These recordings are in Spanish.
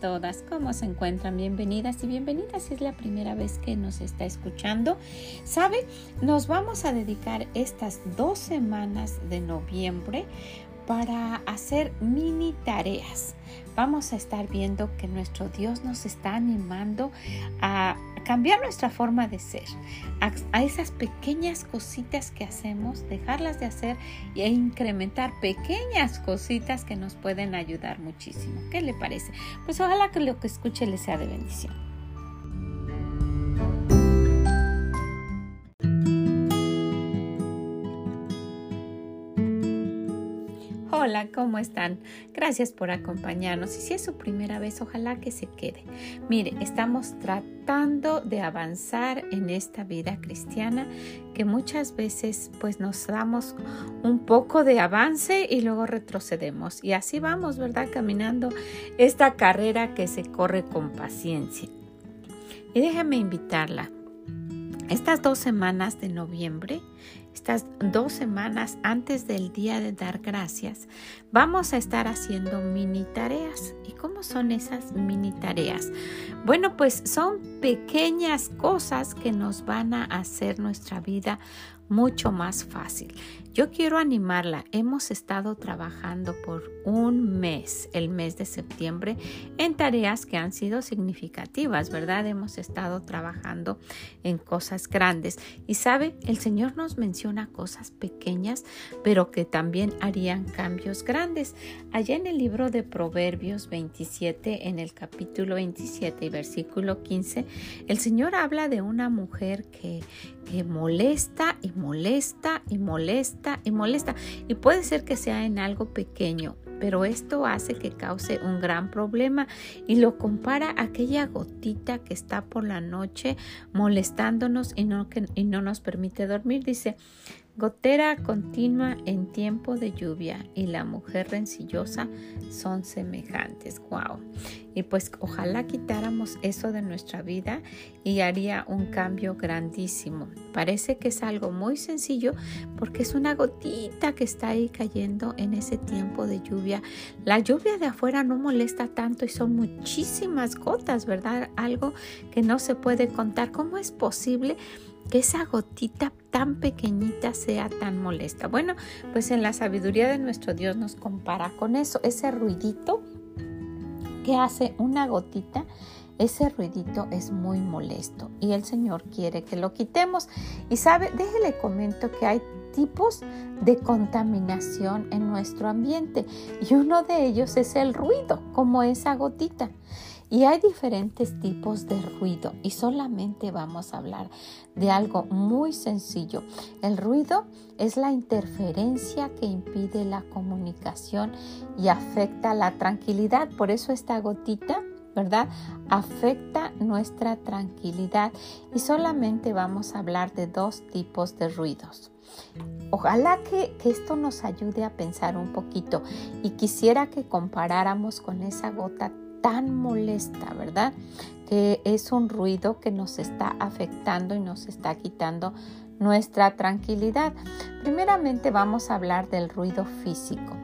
todas, ¿cómo se encuentran? Bienvenidas y bienvenidas si es la primera vez que nos está escuchando. ¿Sabe? Nos vamos a dedicar estas dos semanas de noviembre para hacer mini tareas. Vamos a estar viendo que nuestro Dios nos está animando a cambiar nuestra forma de ser, a, esas pequeñas cositas que hacemos, dejarlas de hacer e incrementar pequeñas cositas que nos pueden ayudar muchísimo. ¿Qué le parece? Pues ojalá que lo que escuche le sea de bendición. Hola, ¿cómo están? Gracias por acompañarnos y si es su primera vez, ojalá que se quede. Mire, estamos tratando de avanzar en esta vida cristiana que muchas veces pues nos damos un poco de avance y luego retrocedemos y así vamos, ¿verdad? Caminando esta carrera que se corre con paciencia. Y déjame invitarla. Estas dos semanas de noviembre estas dos semanas antes del día de dar gracias, vamos a estar haciendo mini tareas. ¿Y cómo son esas mini tareas? Bueno, pues son pequeñas cosas que nos van a hacer nuestra vida mucho más fácil. Yo quiero animarla. Hemos estado trabajando por un mes, el mes de septiembre, en tareas que han sido significativas, ¿verdad? Hemos estado trabajando en cosas grandes. Y sabe, el Señor nos menciona cosas pequeñas, pero que también harían cambios grandes. Allá en el libro de Proverbios 27, en el capítulo 27 y versículo 15, el Señor habla de una mujer que, molesta y molesta y molesta y molesta. Y puede ser que sea en algo pequeño, pero esto hace que cause un gran problema y lo compara a aquella gotita que está por la noche molestándonos y no, que, y no nos permite dormir. Dice, Gotera continua en tiempo de lluvia y la mujer rencillosa son semejantes. Wow. Y pues ojalá quitáramos eso de nuestra vida y haría un cambio grandísimo. Parece que es algo muy sencillo porque es una gotita que está ahí cayendo en ese tiempo de lluvia. La lluvia de afuera no molesta tanto y son muchísimas gotas, ¿verdad? Algo que no se puede contar. ¿Cómo es posible? Que esa gotita tan pequeñita sea tan molesta. Bueno, pues en la sabiduría de nuestro Dios nos compara con eso, ese ruidito que hace una gotita. Ese ruidito es muy molesto y el Señor quiere que lo quitemos. Y sabe, déjele comento que hay tipos de contaminación en nuestro ambiente y uno de ellos es el ruido, como esa gotita. Y hay diferentes tipos de ruido y solamente vamos a hablar de algo muy sencillo. El ruido es la interferencia que impide la comunicación y afecta la tranquilidad. Por eso esta gotita ¿verdad? Afecta nuestra tranquilidad y solamente vamos a hablar de dos tipos de ruidos. Ojalá que, que, esto nos ayude a pensar un poquito y quisiera que comparáramos con esa gota tan molesta, ¿verdad? Que es un ruido que nos está afectando y nos está quitando nuestra tranquilidad. Primeramente vamos a hablar del ruido físico.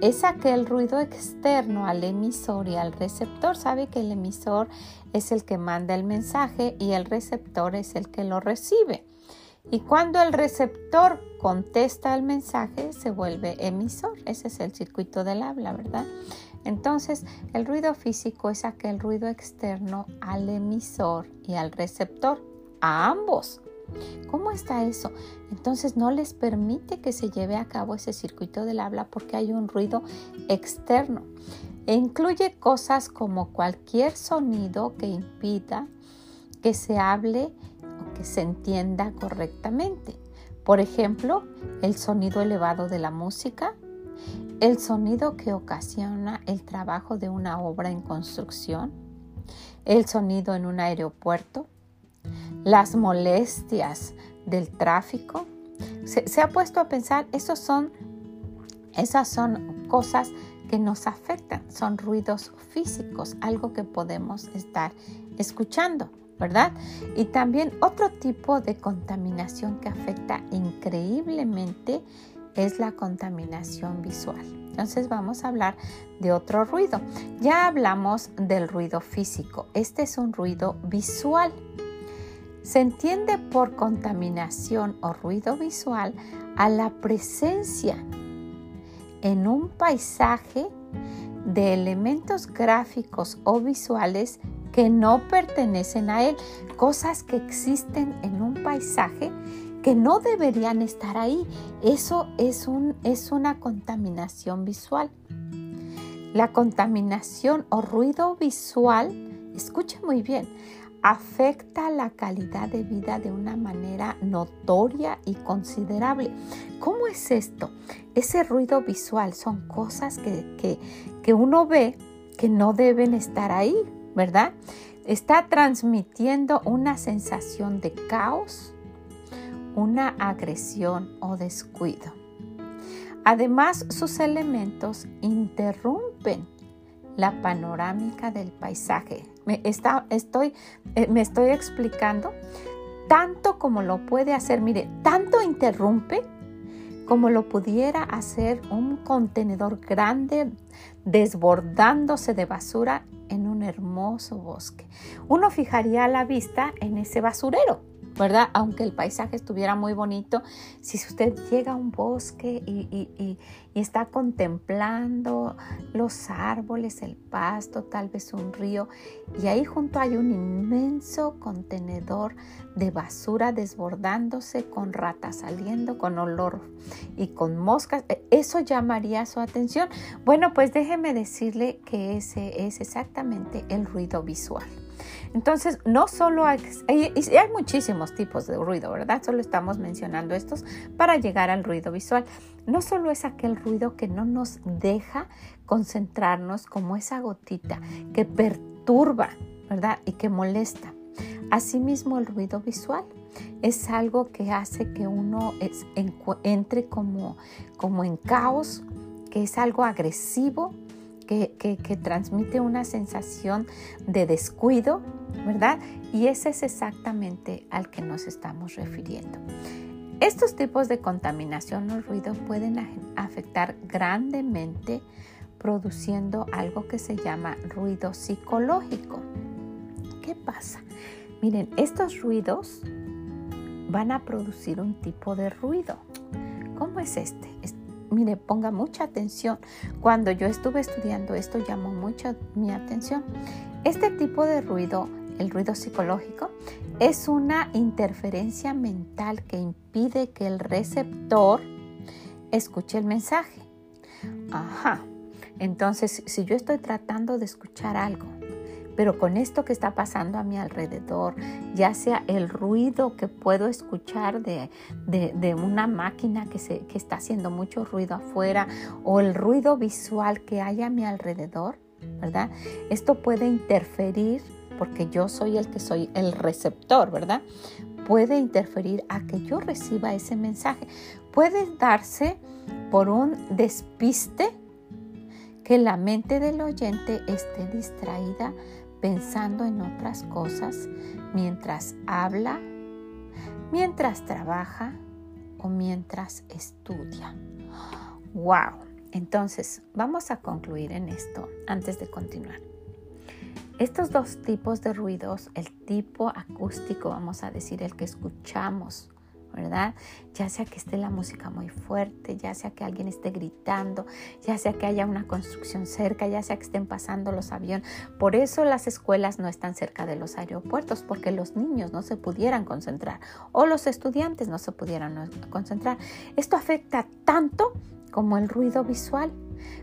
Es aquel ruido externo al emisor y al receptor. Sabe que el emisor es el que manda el mensaje y el receptor es el que lo recibe. Y cuando el receptor contesta el mensaje, se vuelve emisor. Ese es el circuito del habla, ¿verdad? Entonces, el ruido físico es aquel ruido externo al emisor y al receptor, a ambos. ¿Cómo está eso? Entonces no les permite que se lleve a cabo ese circuito del habla porque hay un ruido externo. E incluye cosas como cualquier sonido que impida que se hable o que se entienda correctamente. Por ejemplo, el sonido elevado de la música, el sonido que ocasiona el trabajo de una obra en construcción, el sonido en un aeropuerto, las molestias del tráfico. Se, ha puesto a pensar, esos son, esas son cosas que nos afectan, son ruidos físicos, algo que podemos estar escuchando, ¿verdad? Y también otro tipo de contaminación que afecta increíblemente es la contaminación visual. Entonces vamos a hablar de otro ruido. Ya hablamos del ruido físico. Este es un ruido visual. Se entiende por contaminación o ruido visual a la presencia en un paisaje de elementos gráficos o visuales que no pertenecen a él, cosas que existen en un paisaje que no deberían estar ahí. Eso es, un, es una contaminación visual. La contaminación o ruido visual, escuche muy bien, afecta la calidad de vida de una manera notoria y considerable. ¿Cómo es esto? Ese ruido visual son cosas que, que uno ve que no deben estar ahí, ¿verdad? Está transmitiendo una sensación de caos, una agresión o descuido. Además, sus elementos interrumpen la panorámica del paisaje. Me, estoy, eh, me estoy explicando tanto como lo puede hacer, mire, tanto interrumpe como lo pudiera hacer un contenedor grande desbordándose de basura en un hermoso bosque. Uno fijaría la vista en ese basurero ¿verdad? Aunque el paisaje estuviera muy bonito, si usted llega a un bosque y, está contemplando los árboles, el pasto, tal vez un río, y ahí junto hay un inmenso contenedor de basura desbordándose con ratas saliendo, con olor y con moscas, e, eso llamaría su atención. Bueno, pues déjeme decirle que ese es exactamente el ruido visual. Entonces, no solo hay, muchísimos tipos de ruido, ¿verdad? Solo estamos mencionando estos para llegar al ruido visual. No solo es aquel ruido que no nos deja concentrarnos como esa gotita que perturba, ¿verdad? Y que molesta. Asimismo, el ruido visual es algo que hace que uno entre como en caos, que es algo agresivo, que, transmite una sensación de descuido, ¿verdad? Y ese es exactamente al que nos estamos refiriendo. Estos tipos de contaminación o ruido pueden afectar grandemente produciendo algo que se llama ruido psicológico. ¿Qué pasa? Miren, estos ruidos van a producir un tipo de ruido. ¿Cómo es este? Mire, ponga mucha atención. Cuando yo estuve estudiando esto llamó mucho mi atención. Este tipo de ruido, el ruido psicológico, es una interferencia mental que impide que el receptor escuche el mensaje. Ajá. Entonces, si yo estoy tratando de escuchar algo pero con esto que está pasando a mi alrededor, ya sea el ruido que puedo escuchar de, una máquina que, se, que está haciendo mucho ruido afuera o el ruido visual que hay a mi alrededor, ¿verdad? Esto puede interferir porque yo soy el que soy el receptor, ¿verdad? Puede interferir a que yo reciba ese mensaje. Puede darse por un despiste que la mente del oyente esté distraída pensando en otras cosas mientras habla, mientras trabaja o mientras estudia. ¡Wow! Entonces, vamos a concluir en esto antes de continuar. Estos dos tipos de ruidos, el tipo acústico, vamos a decir, el que escuchamos ¿verdad? Ya sea que esté la música muy fuerte, ya sea que alguien esté gritando, ya sea que haya una construcción cerca, ya sea que estén pasando los aviones. Por eso las escuelas no están cerca de los aeropuertos, porque los niños no se pudieran concentrar o los estudiantes no se pudieran concentrar. Esto afecta tanto como el ruido visual,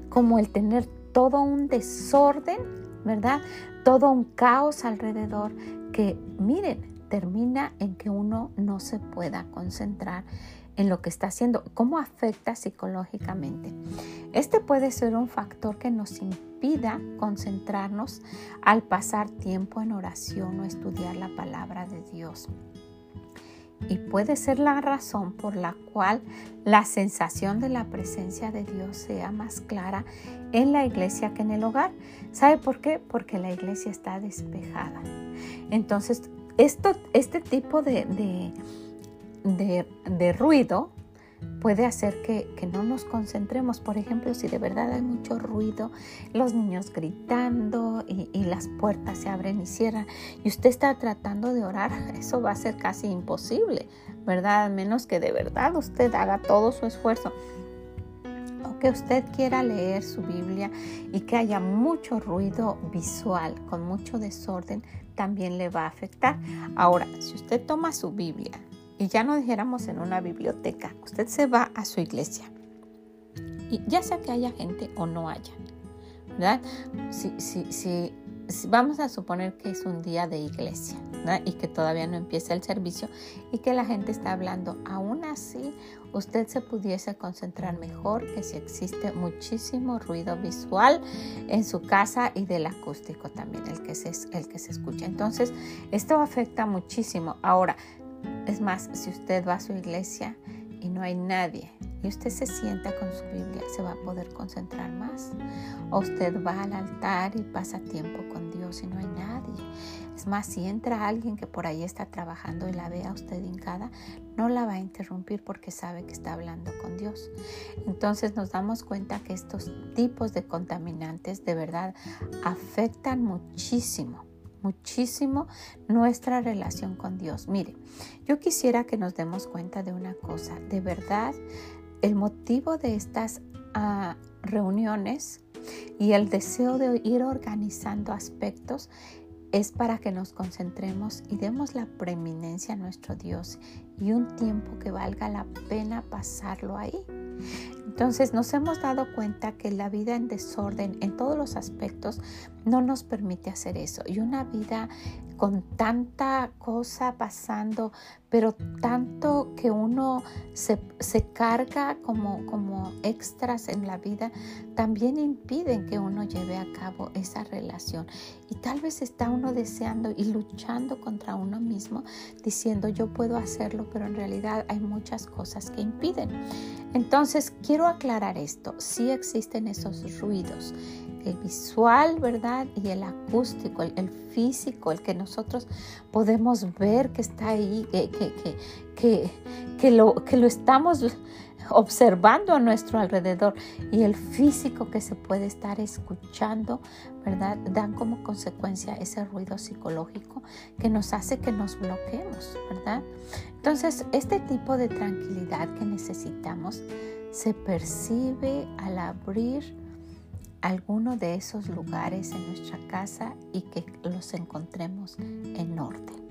como el tener todo un desorden, ¿verdad? Todo un caos alrededor que, miren, termina en que uno no se pueda concentrar en lo que está haciendo, cómo afecta psicológicamente. Este puede ser un factor que nos impida concentrarnos al pasar tiempo en oración o estudiar la palabra de Dios. Y puede ser la razón por la cual la sensación de la presencia de Dios sea más clara en la iglesia que en el hogar. ¿Sabe por qué? Porque la iglesia está despejada. Entonces este tipo de, de, ruido puede hacer que, no nos concentremos. Por ejemplo, si de verdad hay mucho ruido, los niños gritando y, y, las puertas se abren y cierran y usted está tratando de orar, eso va a ser casi imposible, ¿verdad? A menos que de verdad usted haga todo su esfuerzo que usted quiera leer su Biblia y que haya mucho ruido visual, con mucho desorden, también le va a afectar. Ahora, si usted toma su Biblia y ya no dijéramos en una biblioteca, usted se va a su iglesia y ya sea que haya gente o no haya, ¿verdad? Si, si, si vamos a suponer que es un día de iglesia y que todavía no empieza el servicio y que la gente está hablando, aún así usted se pudiese concentrar mejor que si existe muchísimo ruido visual en su casa y del acústico también, el que se, el que se escucha. Entonces, esto afecta muchísimo. Ahora, es más, si usted va a su iglesia y no hay nadie y usted se sienta con su Biblia, se va a poder concentrar más. O usted va al altar y pasa tiempo con Dios y no hay nadie. Es más, si entra alguien que por ahí está trabajando y la ve a usted hincada, no la va a interrumpir porque sabe que está hablando con Dios. Entonces nos damos cuenta que estos tipos de contaminantes de verdad afectan muchísimo muchísimo nuestra relación con Dios. Mire, yo quisiera que nos demos cuenta de una cosa. De verdad, el motivo de estas ah, reuniones y el deseo de ir organizando aspectos es para que nos concentremos y demos la preeminencia a nuestro Dios y un tiempo que valga la pena pasarlo ahí. Entonces nos hemos dado cuenta que la vida en desorden en todos los aspectos no nos permite hacer eso. Y una vida con tanta cosa pasando, pero tanto que uno se, carga como, como extras en la vida, también impiden que uno lleve a cabo esa relación. Y tal vez está uno deseando y luchando contra uno mismo, diciendo yo puedo hacerlo, pero en realidad hay muchas cosas que impiden. Entonces quiero aclarar esto, sí existen esos ruidos el visual, ¿verdad? Y el acústico, el, físico, el que nosotros podemos ver que está ahí, que, que, que, lo, que lo estamos observando a nuestro alrededor y el físico que se puede estar escuchando, ¿verdad? Dan como consecuencia ese ruido psicológico que nos hace que nos bloqueemos, ¿verdad? Entonces, este tipo de tranquilidad que necesitamos se percibe al abrir alguno de esos lugares en nuestra casa y que los encontremos en orden.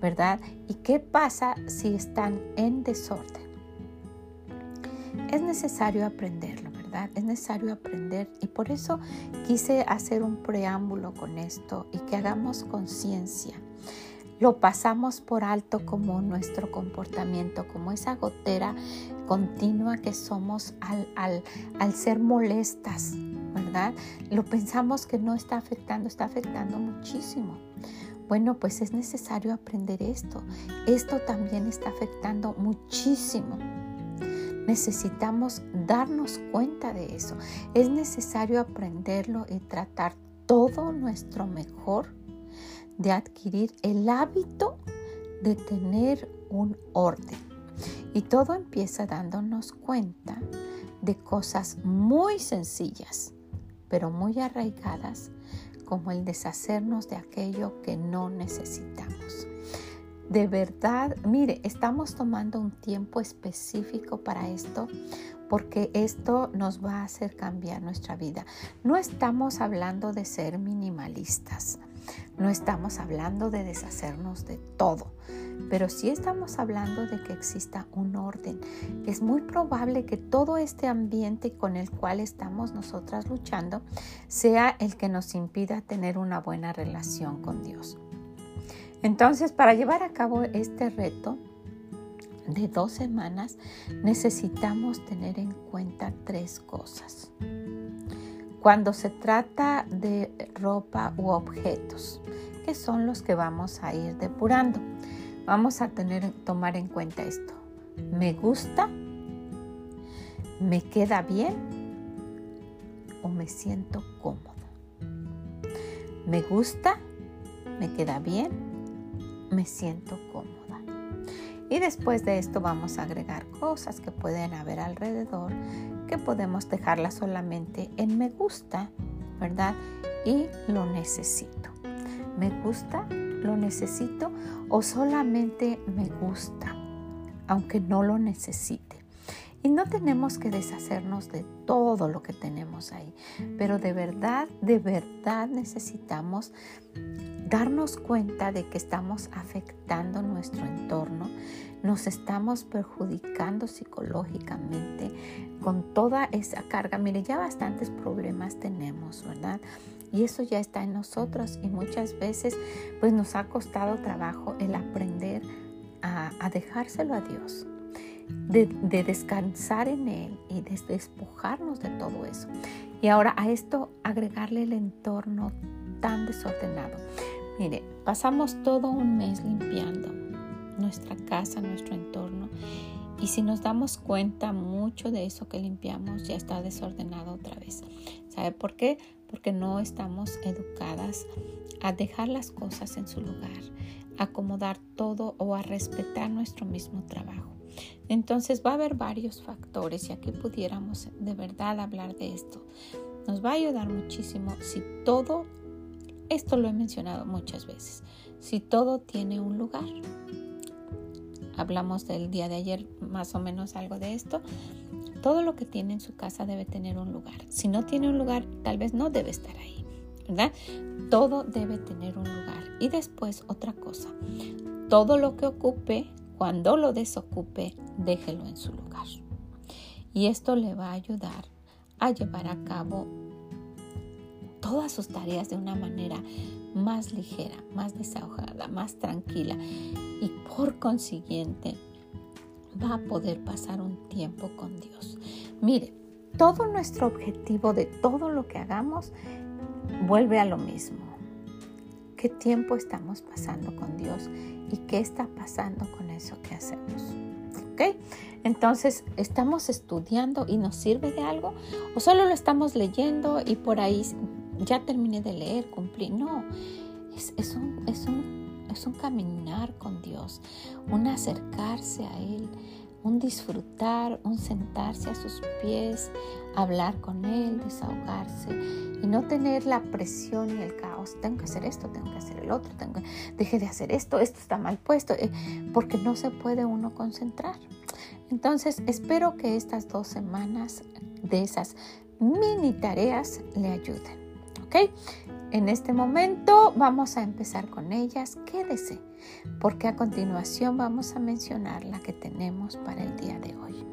¿Verdad? ¿Y qué pasa si están en desorden? Es necesario aprenderlo, ¿verdad? Es necesario aprender y por eso quise hacer un preámbulo con esto y que hagamos conciencia lo pasamos por alto como nuestro comportamiento, como esa gotera continua que somos al, al, al ser molestas, ¿verdad? Lo pensamos que no está afectando, está afectando muchísimo. Bueno, pues es necesario aprender esto. Esto también está afectando muchísimo. Necesitamos darnos cuenta de eso. Es necesario aprenderlo y tratar todo nuestro mejor de adquirir el hábito de tener un orden. Y todo empieza dándonos cuenta de cosas muy sencillas pero muy arraigadas, como el deshacernos de aquello que no necesitamos. De verdad, mire, estamos tomando un tiempo específico para esto porque esto nos va a hacer cambiar nuestra vida. No estamos hablando de ser minimalistas, no estamos hablando de deshacernos de todo, pero sí estamos hablando de que exista un orden. Es muy probable que todo este ambiente con el cual estamos nosotras luchando sea el que nos impida tener una buena relación con Dios. Entonces, para llevar a cabo este reto, de dos semanas necesitamos tener en cuenta tres cosas. Cuando se trata de ropa u objetos, que son los que vamos a ir depurando. Vamos a tener, tomar en cuenta esto. ¿Me gusta? ¿Me queda bien? ¿O me siento cómoda? ¿Me gusta? ¿Me queda bien? ¿Me siento cómoda? Y después de esto vamos a agregar cosas que pueden haber alrededor, que podemos dejarlas solamente en me gusta, ¿verdad? Y lo necesito. Me gusta, lo necesito o solamente me gusta, aunque no lo necesite. Y no tenemos que deshacernos de todo lo que tenemos ahí, pero de verdad, de verdad necesitamos darnos cuenta de que estamos afectando nuestro entorno, nos estamos perjudicando psicológicamente con toda esa carga. Mire, ya bastantes problemas tenemos, ¿verdad? Y eso ya está en nosotros y muchas veces pues nos ha costado trabajo el aprender a, dejárselo a Dios, de, de, descansar en Él y de despojarnos de todo eso. Y ahora a esto agregarle el entorno tan desordenado. Mire, pasamos todo un mes limpiando nuestra casa, nuestro entorno. Y si nos damos cuenta, mucho de eso que limpiamos ya está desordenado otra vez. ¿Sabe por qué? Porque no estamos educadas a dejar las cosas en su lugar, a acomodar todo o a respetar nuestro mismo trabajo. Entonces va a haber varios factores y aquí pudiéramos de verdad hablar de esto. Nos va a ayudar muchísimo si todo, esto lo he mencionado muchas veces, si todo tiene un lugar hablamos del día de ayer más o menos algo de esto. Todo lo que tiene en su casa debe tener un lugar. Si no tiene un lugar, tal vez no debe estar ahí, ¿verdad? Todo debe tener un lugar. Y después otra cosa, todo lo que ocupe, cuando lo desocupe, déjelo en su lugar. Y esto le va a ayudar a llevar a cabo todas sus tareas de una manera más ligera, más desahogada, más tranquila y por consiguiente va a poder pasar un tiempo con Dios. Mire, todo nuestro objetivo de todo lo que hagamos vuelve a lo mismo. ¿Qué tiempo estamos pasando con Dios y qué está pasando con eso que hacemos? ¿Ok? Entonces, ¿estamos estudiando y nos sirve de algo? ¿O solo lo estamos leyendo y por ahí ya terminé de leer, cumplí. No, es, un, es, un, es un caminar con Dios, un acercarse a Él, un disfrutar, un sentarse a sus pies, hablar con Él, desahogarse y no tener la presión y el caos. Tengo que hacer esto, tengo que hacer el otro, tengo deje de hacer esto, esto está mal puesto, eh, porque no se puede uno concentrar. Entonces, espero que estas dos semanas de esas mini tareas le ayuden. ¿ok? En este momento vamos a empezar con ellas. Quédese, porque a continuación vamos a mencionar la que tenemos para el día de hoy.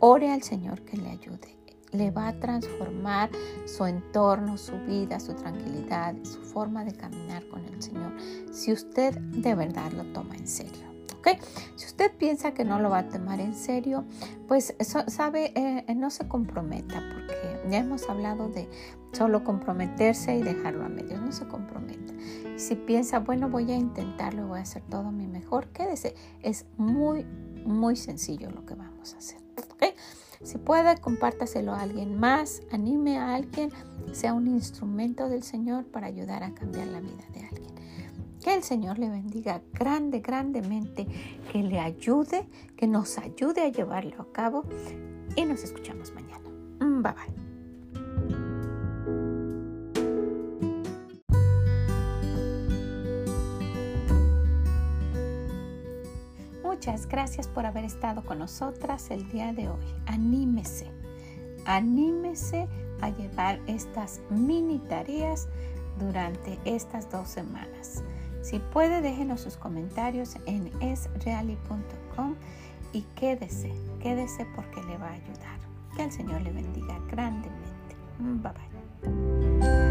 Ore al Señor que le ayude. Le va a transformar su entorno, su vida, su tranquilidad, su forma de caminar con el Señor, si usted de verdad lo toma en serio. Si usted piensa que no lo va a tomar en serio, pues sabe, eh, no se comprometa, porque ya hemos hablado de solo comprometerse y dejarlo a medios, no se comprometa. si piensa, bueno, voy a intentarlo, voy a hacer todo mi mejor, quédese. Es muy, muy sencillo lo que vamos a hacer. Si puede, compártaselo a alguien más, anime a alguien, sea un instrumento del Señor para ayudar a cambiar la vida de alguien. El Señor le bendiga grande, grandemente, que le ayude, que nos ayude a llevarlo a cabo y nos escuchamos mañana. Mm, bye bye. Muchas gracias por haber estado con nosotras el día de hoy. Anímese, anímese a llevar estas mini tareas durante estas dos semanas. Si puede, déjenos sus comentarios en esreali.com y quédese, quédese porque le va a ayudar. Que el Señor le bendiga grandemente. Bye bye.